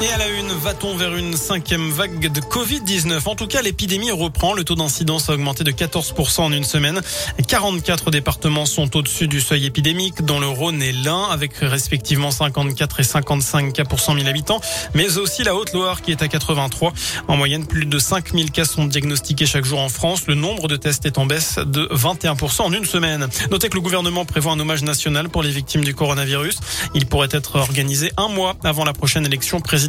Et à la une, va-t-on vers une cinquième vague de Covid-19 En tout cas, l'épidémie reprend. Le taux d'incidence a augmenté de 14% en une semaine. 44 départements sont au-dessus du seuil épidémique, dont le Rhône et l'Ain, avec respectivement 54 et 55 cas pour 100 000 habitants, mais aussi la Haute-Loire qui est à 83. En moyenne, plus de 5000 cas sont diagnostiqués chaque jour en France. Le nombre de tests est en baisse de 21% en une semaine. Notez que le gouvernement prévoit un hommage national pour les victimes du coronavirus. Il pourrait être organisé un mois avant la prochaine élection présidentielle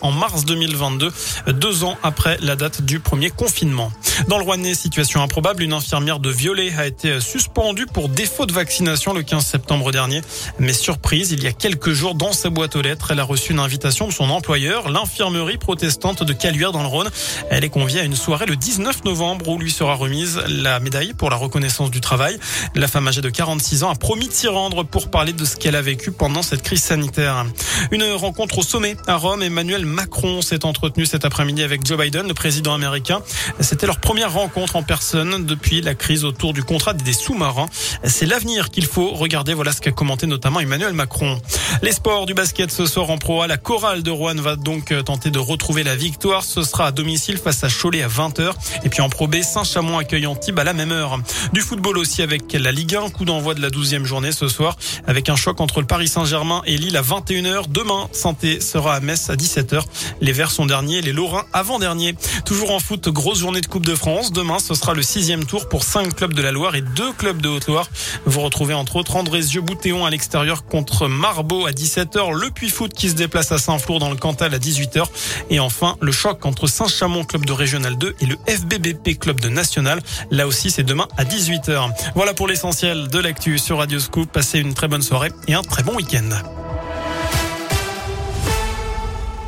en mars 2022, deux ans après la date du premier confinement. Dans le Rouennais, situation improbable, une infirmière de Violet a été suspendue pour défaut de vaccination le 15 septembre dernier. Mais surprise, il y a quelques jours, dans sa boîte aux lettres, elle a reçu une invitation de son employeur, l'infirmerie protestante de Caluire dans le Rhône. Elle est conviée à une soirée le 19 novembre où lui sera remise la médaille pour la reconnaissance du travail. La femme âgée de 46 ans a promis de s'y rendre pour parler de ce qu'elle a vécu pendant cette crise sanitaire. Une rencontre au sommet à Rome Emmanuel Macron s'est entretenu cet après-midi avec Joe Biden, le président américain. C'était leur première rencontre en personne depuis la crise autour du contrat des sous-marins. C'est l'avenir qu'il faut regarder. Voilà ce qu'a commenté notamment Emmanuel Macron. Les sports du basket ce soir en Pro A. La chorale de Rouen va donc tenter de retrouver la victoire. Ce sera à domicile face à Cholet à 20h. Et puis en Pro B, Saint-Chamond accueille Antibes à la même heure. Du football aussi avec la Ligue 1. Coup d'envoi de la 12e journée ce soir avec un choc entre le Paris Saint-Germain et Lille à 21h. Demain, Santé sera à Metz à 17h. Les Verts sont derniers, les Lorrains avant-derniers. Toujours en foot, grosse journée de Coupe de France. Demain, ce sera le sixième tour pour cinq clubs de la Loire et deux clubs de Haute-Loire. Vous retrouvez entre autres Andrézieux-Boutéon à l'extérieur contre Marbeau à 17h. Le Puy Foot qui se déplace à Saint-Flour dans le Cantal à 18h. Et enfin, le choc entre Saint-Chamond, club de Régional 2 et le FBBP, club de National. Là aussi, c'est demain à 18h. Voilà pour l'essentiel de l'actu sur Radio Scoop. Passez une très bonne soirée et un très bon week-end.